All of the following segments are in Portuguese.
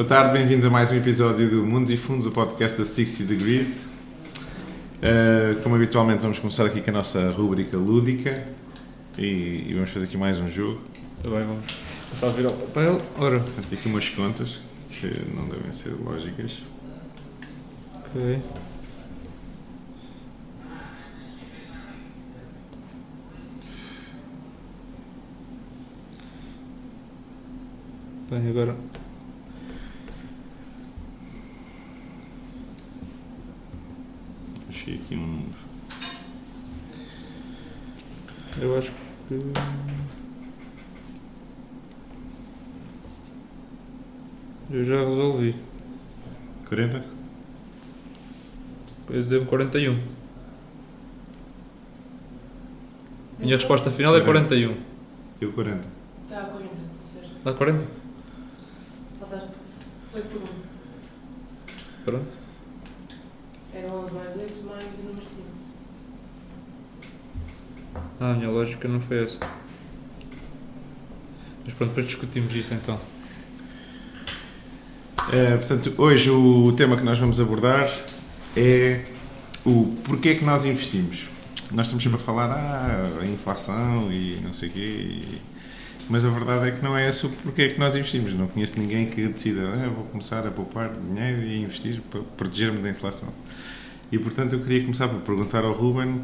Boa tarde, bem-vindos a mais um episódio do Mundos e Fundos, o podcast da 60 Degrees. Uh, como habitualmente, vamos começar aqui com a nossa rúbrica lúdica e, e vamos fazer aqui mais um jogo. Também vamos começar a virar o papel. Ora, Portanto, aqui umas contas que não devem ser lógicas. ok. Bem, agora Achei aqui um número. eu acho que. Eu já resolvi. 40? Eu devo 41. Minha resposta final é 41. Eu 40. Está a 40, certo. Dá 40? Faltaste. Foi por um. Pronto. Era 11 mais 8 mais o número 5. Ah, a minha lógica não foi essa. Mas pronto, depois discutimos isso então. Uh, portanto, hoje o tema que nós vamos abordar é o porquê que nós investimos. Nós estamos sempre a falar ah, a inflação e não sei o quê, e- mas a verdade é que não é esse o porquê que nós investimos. Não conheço ninguém que decida, ah, vou começar a poupar dinheiro e investir para proteger-me da inflação. E portanto eu queria começar por perguntar ao Ruben,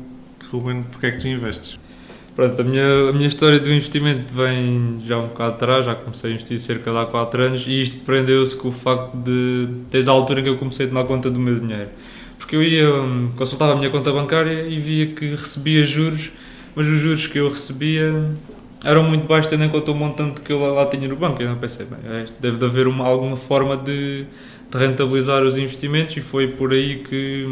Ruben, porquê é que tu investes? Pronto, a minha, a minha história do investimento vem já um bocado atrás, já comecei a investir cerca de há 4 anos e isto prendeu-se com o facto de, desde a altura em que eu comecei a tomar conta do meu dinheiro. Porque eu ia, hum, consultava a minha conta bancária e via que recebia juros, mas os juros que eu recebia eram muito baixos tendo em conta o montante que eu lá, lá tinha no banco. Eu não pensei, bem, é, deve de haver uma, alguma forma de, de rentabilizar os investimentos e foi por aí que,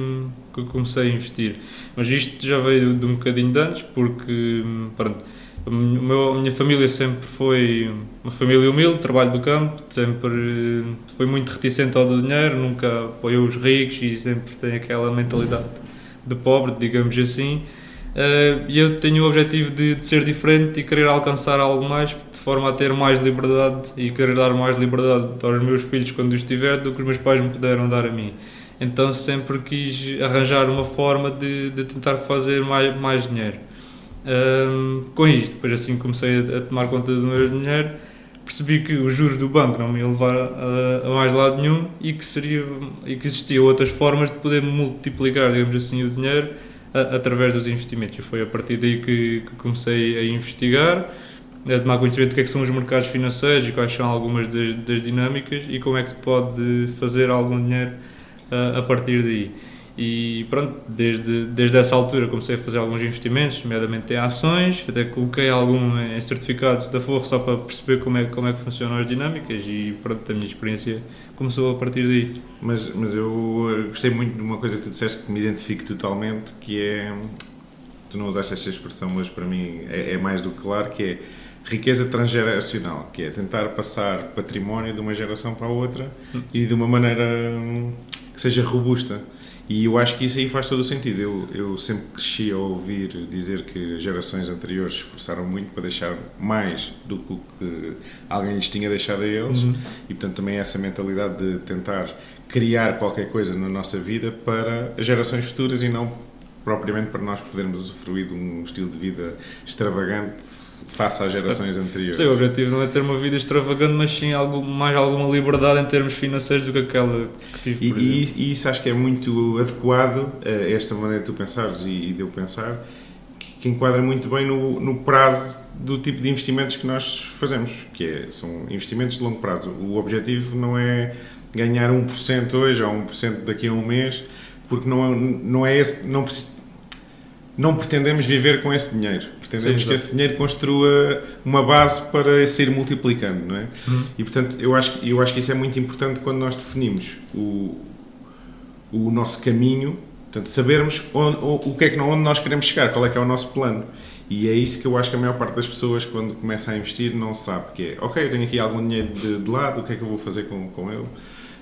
que comecei a investir. Mas isto já veio de um bocadinho de antes, porque pronto, o meu- a minha família sempre foi uma família humilde, trabalho do campo, sempre foi muito reticente ao dinheiro, nunca apoiou os ricos e sempre tem aquela mentalidade de pobre, digamos assim. Eh, E eu tenho o objetivo de, de ser diferente e querer alcançar algo mais, de forma a ter mais liberdade e querer dar mais liberdade aos meus filhos quando os tiver do que os meus pais me puderam dar a mim. Então sempre quis arranjar uma forma de, de tentar fazer mais, mais dinheiro. Ahm, com isto, depois assim comecei a, a tomar conta do meu dinheiro, percebi que os juros do banco não me iam levar a, a mais lado nenhum e que, seria, e que existiam outras formas de poder multiplicar, digamos assim, o dinheiro através dos investimentos. E foi a partir daí que, que comecei a investigar, a tomar conhecimento do que, é que são os mercados financeiros e quais são algumas das, das dinâmicas e como é que se pode fazer algum dinheiro a, a partir daí. E pronto, desde, desde essa altura comecei a fazer alguns investimentos, nomeadamente em ações, até coloquei algum em certificados da Forro só para perceber como é, como é que funcionam as dinâmicas e pronto, a minha experiência começou a partir daí. Mas, mas eu gostei muito de uma coisa que tu disseste que me identifico totalmente, que é, tu não usaste esta expressão, mas para mim é, é mais do que claro, que é riqueza transgeracional, que é tentar passar património de uma geração para a outra e de uma maneira hum, que seja robusta. E eu acho que isso aí faz todo o sentido. Eu, eu sempre cresci a ouvir dizer que gerações anteriores esforçaram muito para deixar mais do que alguém lhes tinha deixado a eles Uhum. e portanto também essa mentalidade de tentar criar qualquer coisa na nossa vida para as gerações futuras e não propriamente para nós podermos usufruir de um estilo de vida extravagante face às gerações anteriores. Sim, o objetivo não é ter uma vida extravagante, mas sim algo, mais alguma liberdade em termos financeiros do que aquela que tive, E, e- e isso acho que é muito adequado a esta maneira de tu pensares e, e de eu pensar, que, que enquadra muito bem no, no prazo do tipo de investimentos que nós fazemos, que é, são investimentos de longo prazo. O objetivo não é ganhar 1% hoje ou 1% daqui a um mês, porque não, é- não é esse, não, não pretendemos viver com esse dinheiro. Pretendemos Sim, que esse dinheiro construa uma base para se ir multiplicando, não é? Uhum. E portanto, eu acho, eu acho que isso é muito importante quando nós definimos o, o nosso caminho, portanto, sabermos onde, o, o que é que, onde nós queremos chegar, qual é que é o nosso plano. E é isso que eu acho que a maior parte das pessoas, quando começa a investir, não sabe, que é, ok, eu tenho aqui algum dinheiro de, de lado, o que é que eu vou fazer com, com ele?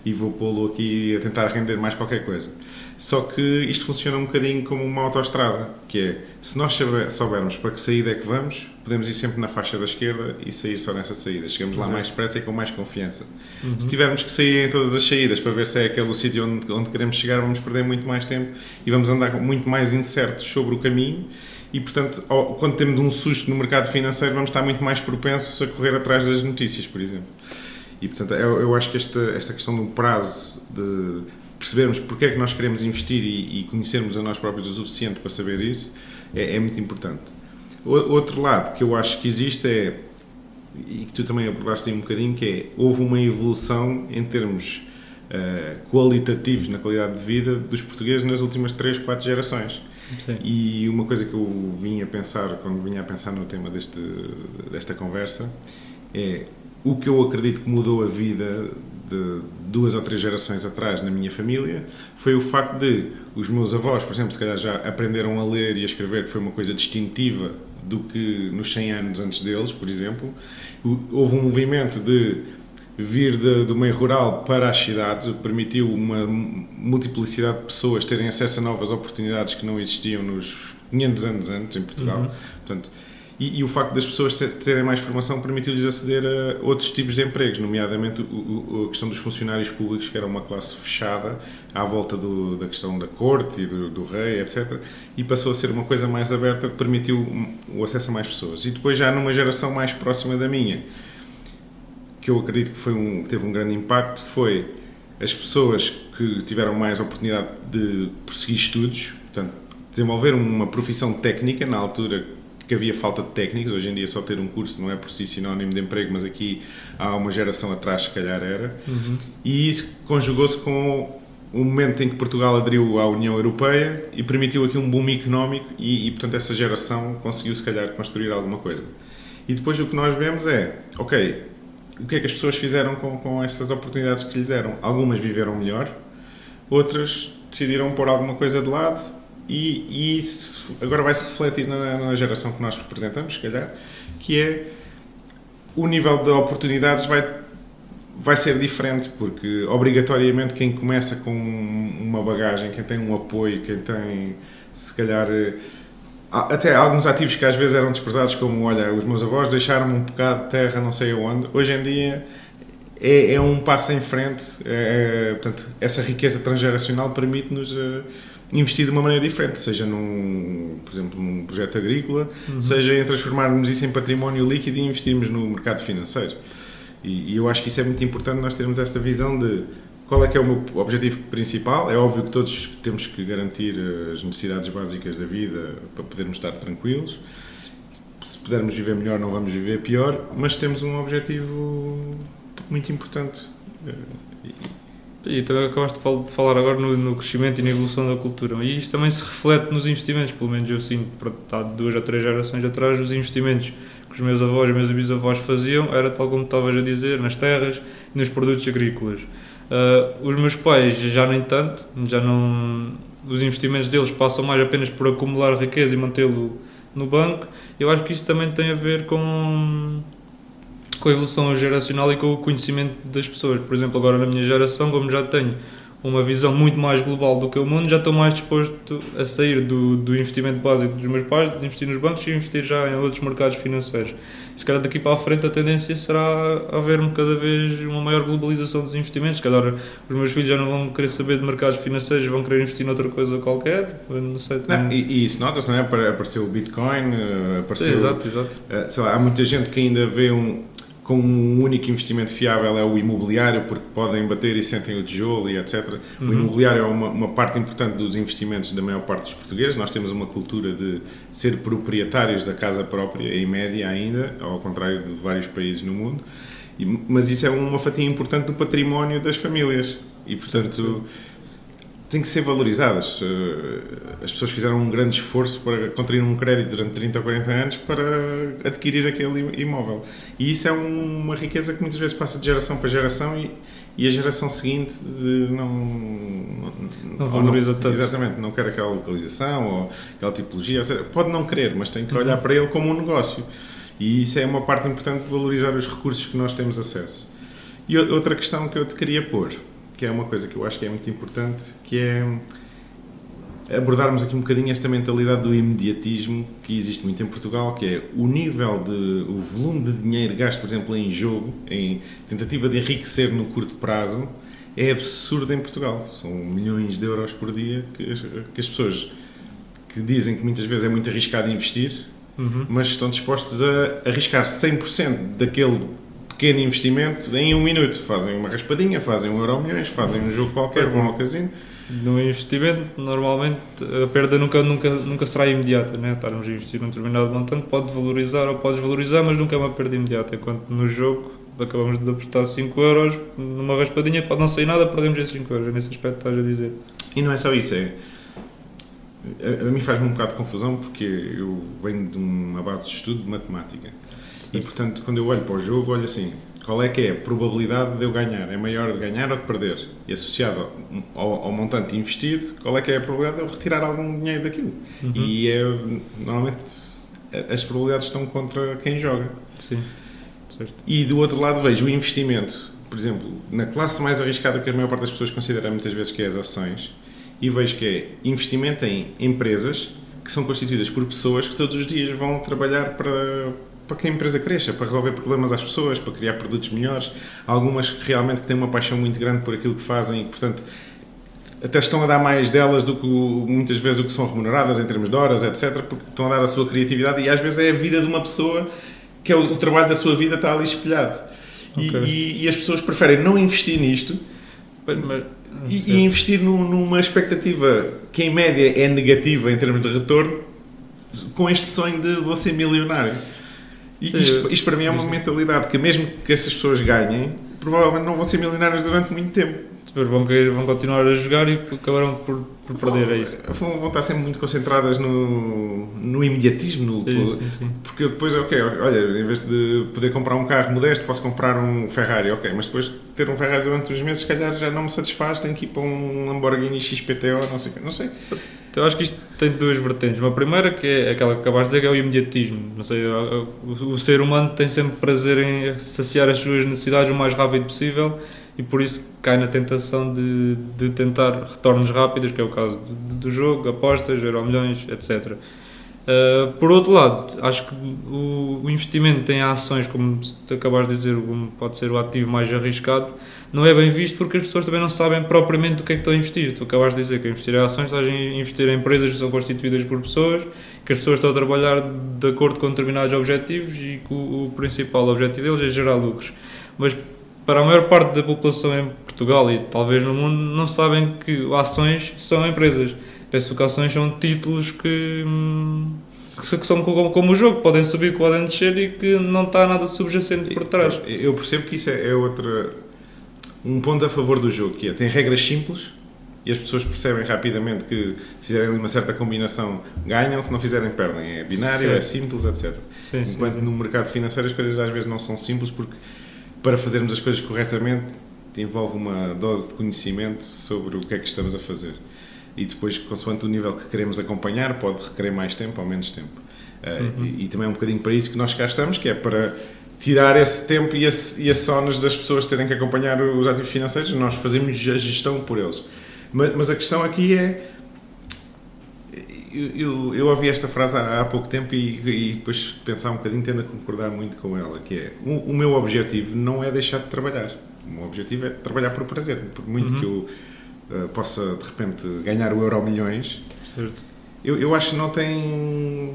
E vou pô-lo aqui a tentar render mais qualquer coisa. Só que isto funciona um bocadinho como uma autoestrada, que é, se nós soubermos para que saída é que vamos, podemos ir sempre na faixa da esquerda e sair só nessa saída. Chegamos lá mais depressa e com mais confiança. Uhum. Se tivermos que sair em todas as saídas para ver se é aquele o sítio onde, onde queremos chegar, vamos perder muito mais tempo e vamos andar muito mais incertos sobre o caminho e, portanto, quando temos um susto no mercado financeiro, vamos estar muito mais propensos a correr atrás das notícias, por exemplo. E, portanto, eu, eu acho que esta, esta questão do prazo, de percebermos porque é que nós queremos investir e, e conhecermos a nós próprios o suficiente para saber isso, é, é muito importante. O, outro lado que eu acho que existe é, e que tu também abordaste aí um bocadinho, que é, houve uma evolução em termos uh, qualitativos na qualidade de vida dos portugueses nas últimas 3, 4 gerações. Sim. E uma coisa que eu vinha a pensar, quando vinha a pensar no tema deste, desta conversa, é o que eu acredito que mudou a vida de duas ou três gerações atrás na minha família foi o facto de os meus avós, por exemplo, se calhar já aprenderam a ler e a escrever, que foi uma coisa distintiva do que nos 100 anos antes deles, por exemplo. Houve um movimento de vir de, do meio rural para as cidades permitiu uma multiplicidade de pessoas terem acesso a novas oportunidades que não existiam nos 500 anos antes em Portugal. Uhum. Portanto, e, e, o facto das pessoas terem mais formação permitiu-lhes aceder a outros tipos de empregos, nomeadamente o, o, a questão dos funcionários públicos, que era uma classe fechada à volta do, da questão da corte e do, do, rei, etc. E passou a ser uma coisa mais aberta que permitiu o acesso a mais pessoas. E depois, já numa geração mais próxima da minha, que eu acredito que, foi um, teve um grande impacto foi as pessoas que tiveram mais oportunidade de prosseguir estudos, portanto, desenvolver uma profissão técnica na altura havia falta de técnicos, hoje em dia só ter um curso não é por si sinónimo de emprego, mas aqui há uma geração atrás se calhar era, uhum. e isso conjugou-se com o momento em que Portugal aderiu à União Europeia e permitiu aqui um boom económico e, e portanto essa geração conseguiu se calhar construir alguma coisa. E depois o que nós vemos é, ok, o que é que as pessoas fizeram com, com essas oportunidades que lhes deram? Algumas viveram melhor, outras decidiram pôr alguma coisa de lado e, e isso agora vai se refletir na, na, geração que nós representamos, se calhar, que é o nível de oportunidades vai, vai ser diferente, porque obrigatoriamente quem começa com uma bagagem, quem tem um apoio, quem tem se calhar até alguns ativos que às vezes eram desprezados, como, olha, os meus avós deixaram-me um bocado de terra, não sei aonde, hoje em dia é, é um passo em frente, é, é portanto, essa riqueza transgeracional permite-nos uh, investir de uma maneira diferente, seja num, por exemplo, num projeto agrícola, uhum. seja em transformarmos isso em património líquido e investirmos no mercado financeiro. E, e eu acho que isso é muito importante, nós termos esta visão de qual é que é o meu objetivo principal? É óbvio que todos temos que garantir as necessidades básicas da vida para podermos estar tranquilos. Se pudermos viver melhor, não vamos viver pior, mas temos um objetivo muito importante. E também acabaste de falar agora no, no, crescimento e na evolução da cultura. E isto também se reflete nos investimentos, pelo menos eu sinto, há duas ou três gerações atrás, os investimentos que os meus avós e meus bisavós faziam era tal como estavas a dizer, nas terras e nos produtos agrícolas. Uh, os meus pais já nem tanto, já não. Os investimentos deles passam mais apenas por acumular riqueza e mantê-lo no banco. Eu acho que isso também tem a ver com, com a evolução geracional e com o conhecimento das pessoas. Por exemplo, agora na minha geração, como já tenho uma visão muito mais global do que o mundo, já estou mais disposto a sair do, do investimento básico dos meus pais, de investir nos bancos e investir já em outros mercados financeiros. Se calhar daqui para a frente a tendência será haver cada vez uma maior globalização dos investimentos. Se calhar os meus filhos já não vão querer saber de mercados financeiros, vão querer investir noutra coisa qualquer. Não sei. Não, e, e, isso nota-se, não é? Apareceu o Bitcoin, eh, apareceu. Sim, exato, exato. Eh, sei lá, há muita gente que ainda vê um com um único investimento fiável é o imobiliário, porque podem bater e sentem o tijolo e etc. Uhum. O imobiliário é uma, uma, parte importante dos investimentos da maior parte dos portugueses. Nós temos uma cultura de ser proprietários da casa própria, em média ainda, ao contrário de vários países no mundo. E, mas isso é uma fatia importante do património das famílias. E, portanto, têm que ser valorizadas. Eh, as pessoas fizeram um grande esforço para contrair um crédito durante 30 ou 40 anos para adquirir aquele imóvel. E isso é uma riqueza que muitas vezes passa de geração para geração e, e a geração seguinte não, não, não valoriza não, tanto. Exatamente, não quer aquela localização ou aquela tipologia. Seja, pode não querer, mas tem que olhar uhum. para ele como um negócio. E isso é uma parte importante de valorizar os recursos que nós temos acesso. E outra questão que eu te queria pôr que é uma coisa que eu acho que é muito importante, que é abordarmos aqui um bocadinho esta mentalidade do imediatismo que existe muito em Portugal, que é o nível de, o volume de dinheiro gasto, por exemplo, em jogo, em tentativa de enriquecer no curto prazo, é absurdo em Portugal. São milhões de euros por dia que as, que as pessoas que dizem que muitas vezes é muito arriscado investir, Uhum. mas estão dispostos a arriscar 100% daquele pequeno investimento em um minuto. Fazem uma raspadinha, fazem um euro milhões, fazem um jogo qualquer, vão ao casino. No investimento, normalmente a perda nunca, nunca, nunca será imediata. Né? Estarmos a investir num determinado montante pode valorizar ou pode desvalorizar, mas nunca é uma perda imediata. Enquanto no jogo acabamos de apostar 5 euros, numa raspadinha pode não sair nada, perdemos esses 5 euros. Nesse aspecto estás a dizer. E não é só isso, é. A, a mim faz-me um bocado de confusão porque eu venho de uma base de estudo de matemática. E portanto, quando eu olho para o jogo, olho assim: qual é que é a probabilidade de eu ganhar? É maior de ganhar ou de perder? E associado ao, ao montante investido, qual é que é a probabilidade de eu retirar algum dinheiro daquilo? Uhum. E é, normalmente as probabilidades estão contra quem joga. Sim. Certo. E do outro lado vejo o investimento, por exemplo, na classe mais arriscada que a maior parte das pessoas considera muitas vezes que é as ações, e vejo que é investimento em empresas que são constituídas por pessoas que todos os dias vão trabalhar para, para que a empresa cresça, para resolver problemas às pessoas, para criar produtos melhores. Algumas que realmente que têm uma paixão muito grande por aquilo que fazem e, portanto, até estão a dar mais delas do que muitas vezes o que são remuneradas em termos de horas, etc., porque estão a dar a sua criatividade e às vezes é a vida de uma pessoa que é o, o trabalho da sua vida está ali espelhado. E, Ok. e- e as pessoas preferem não investir nisto Bem, mas- e, e investir num- numa expectativa que em média é negativa em termos de retorno, com este sonho de ser milionário. E Sim, isto, isto para mim é uma mentalidade que mesmo que essas pessoas ganhem, provavelmente não vão ser milionários durante muito tempo. Depois vão, querer, vão continuar a jogar e acabaram por, por perder, é isso. Vão, vão estar sempre muito concentradas no, no imediatismo, no, Sim, sim, sim. porque depois, ok, olha, em vez de poder comprar um carro modesto, posso comprar um Ferrari, ok, mas depois de ter um Ferrari durante uns meses, se calhar já não me satisfaz, tenho que ir para um Lamborghini XPTO, não sei não sei. Então, acho que isto tem duas vertentes. Uma primeira, que é aquela que acabaste de dizer, que é o imediatismo. Não sei, o- o ser humano tem sempre prazer em saciar as suas necessidades o mais rápido possível e por isso cai na tentação de, de tentar retornos rápidos, que é o caso do, do jogo, apostas, euro milhões, etc. Uh, por outro lado, acho que o, o investimento em ações, como tu acabaste de dizer, como pode ser o ativo mais arriscado, não é bem visto porque as pessoas também não sabem propriamente do que é que estão a investir. Tu acabaste de dizer que investir em ações estás a investir em empresas que são constituídas por pessoas, que as pessoas estão a trabalhar de acordo com determinados objetivos e que o, o principal objetivo deles é gerar lucros. Mas para a maior parte da população em Portugal e talvez no mundo não sabem que ações são empresas. Penso que ações são títulos que, hum, que são como, como o jogo, podem subir, podem descer e que não está nada subjacente por trás. Eu percebo que isso é, é outra. Um ponto a favor do jogo, que é tem regras simples e as pessoas percebem rapidamente que se fizerem uma certa combinação ganham, se não fizerem perdem. É binário, é simples, etc. Sim, sim, Enquanto sim. no mercado financeiro as coisas às vezes não são simples porque para fazermos as coisas corretamente envolve uma dose de conhecimento sobre o que é que estamos a fazer. E depois, consoante o nível que queremos acompanhar, pode requerer mais tempo ou menos tempo. Uh, Uhum. e, e também é um bocadinho para isso que nós cá estamos, que é para tirar esse tempo e esse, e esse ónus das pessoas terem que acompanhar os ativos financeiros, nós fazemos a gestão por eles. Mas, mas a questão aqui é. Eu, eu, ouvi esta frase há, há pouco tempo e, e depois pensar um bocadinho, tendo a concordar muito com ela, que é o, o meu objetivo não é deixar de trabalhar. O meu objetivo é trabalhar por prazer. Por muito Uhum. que eu uh, possa, de repente, ganhar o euro milhões, Certo. eu, eu acho que não tem.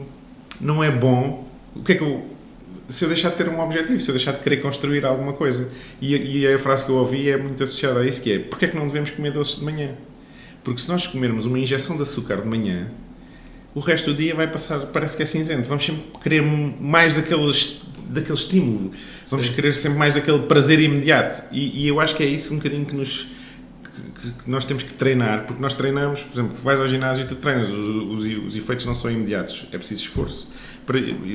Não é bom. O que é que eu. Se eu deixar de ter um objetivo, se eu deixar de querer construir alguma coisa. E, e a frase que eu ouvi é muito associada a isso: que é porque é que não devemos comer doces de manhã? Porque se nós comermos uma injeção de açúcar de manhã, o resto do dia vai passar, parece que é cinzento. Vamos sempre querer mais daqueles, daquele estímulo. Vamos Sim. querer sempre mais daquele prazer imediato. E, e eu acho que é isso um bocadinho que nos que, que nós temos que treinar, porque nós treinamos, por exemplo, vais ao ginásio e tu treinas, os, os, os efeitos não são imediatos, é preciso esforço.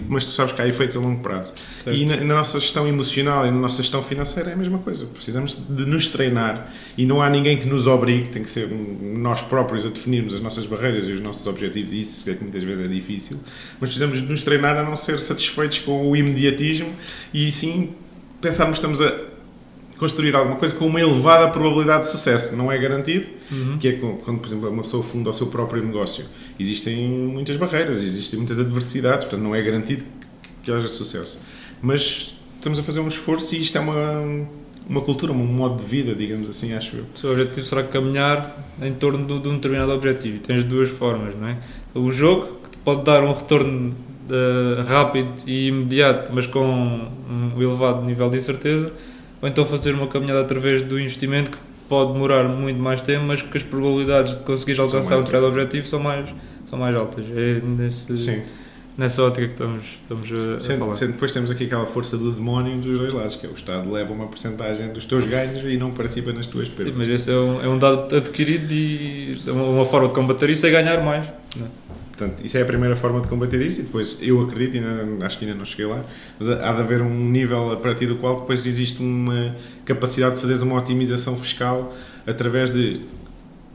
Mas tu sabes que há efeitos a longo prazo. Certo. E na, na nossa gestão emocional e na nossa gestão financeira é a mesma coisa. Precisamos de nos treinar e não há ninguém que nos obrigue, tem que ser nós próprios a definirmos as nossas barreiras e os nossos objetivos, e isso é que muitas vezes é difícil. Mas precisamos de nos treinar a não ser satisfeitos com o imediatismo e sim pensarmos que estamos a construir alguma coisa com uma elevada probabilidade de sucesso. Não é garantido, Uhum. que é quando, por exemplo, uma pessoa funda o seu próprio negócio. Existem muitas barreiras, existem muitas adversidades, portanto não é garantido que, que haja sucesso. Mas estamos a fazer um esforço e isto é uma, uma cultura, um modo de vida, digamos assim, acho eu. O seu objetivo será caminhar em torno de, de um determinado objetivo. E tens duas formas, não é? O jogo, que te pode dar um retorno eh, rápido e imediato, mas com um elevado nível de incerteza, ou então fazer uma caminhada através do investimento que pode demorar muito mais tempo, mas que as probabilidades de conseguir alcançar mais determinado objetivo são mais, são mais altas. É nesse, Sim. nessa ótica que estamos, estamos a, a Sendo, falar. sendo depois temos aqui aquela força do demónio dos dois lados, que é o Estado leva uma porcentagem dos teus ganhos e não participa nas tuas Sim, perdas. mas esse é um, é um dado adquirido e uma, uma forma de combater isso é ganhar mais. não é? Portanto, isso é a primeira forma de combater isso e depois eu acredito, e ainda, acho que ainda não cheguei lá, mas há de haver um nível a partir do qual depois existe uma capacidade de fazeres uma otimização fiscal através de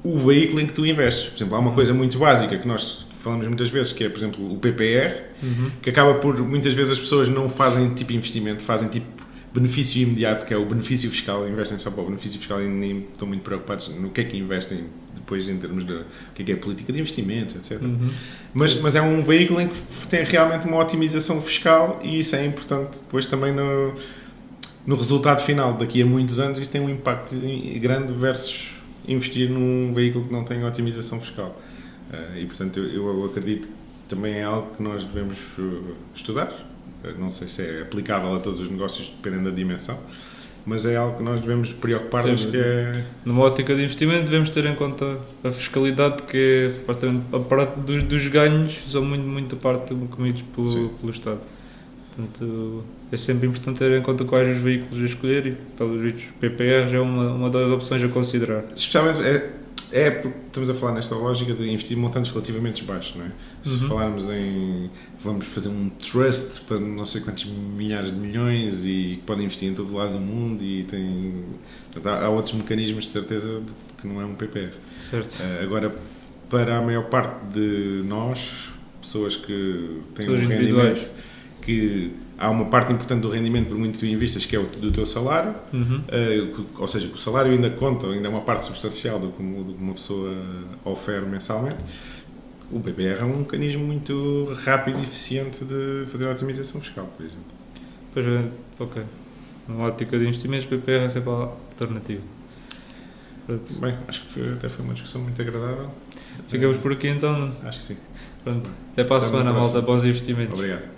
o veículo em que tu investes. Por exemplo, há uma coisa muito básica que nós falamos muitas vezes, que é, por exemplo, o PPR, que acaba por, muitas vezes as pessoas não fazem tipo investimento, fazem tipo benefício imediato, que é o benefício fiscal, investem só para o benefício fiscal e nem estão muito preocupados no que é que investem depois em termos de o que é, que é política de investimentos, etc. Uhum. Mas, mas é um veículo em que tem realmente uma otimização fiscal e isso é importante depois também no, no resultado final. Daqui a muitos anos isso tem um impacto grande versus investir num veículo que não tem otimização fiscal. Eh, e portanto eu, eu acredito que também é algo que nós devemos eh, estudar. Não sei se é aplicável a todos os negócios, dependendo da dimensão, mas é algo que nós devemos preocupar-nos que é... Numa ótica de investimento, devemos ter em conta a fiscalidade, que é supostamente a parte dos, dos ganhos, são muito, muito parte comidos Sim. pelo, pelo Estado. Portanto, é sempre importante ter em conta quais os veículos a escolher e, pelos vistos, PPR é uma, uma das opções a considerar. Especialmente é, é porque estamos a falar nesta lógica de investir montantes relativamente baixos, não é? Se Uhum. falarmos em vamos fazer um trust para não sei quantos milhares de milhões e que podem investir em todo lado do mundo e tem há, há outros mecanismos de certeza de que não é um PPR. Certo? Eh, agora para a maior parte de nós, pessoas que têm Pessoas um individuais. rendimento que há uma parte importante do rendimento por muito tu investas que é o do teu salário Uhum. Uh, ou seja, que o salário ainda conta, ainda é uma parte substancial do que, uma- do que uma pessoa oferece mensalmente. O PPR é um mecanismo muito rápido e eficiente de fazer a otimização fiscal, por exemplo. Pois é, ok. Numa ótica de investimentos, PPR é sempre a alternativa. Pronto. Bem, acho que foi- até foi uma discussão muito agradável. Ficamos por aqui então. Acho que sim. Pronto. Até para a Até semana, malta. Bons investimentos. Obrigado.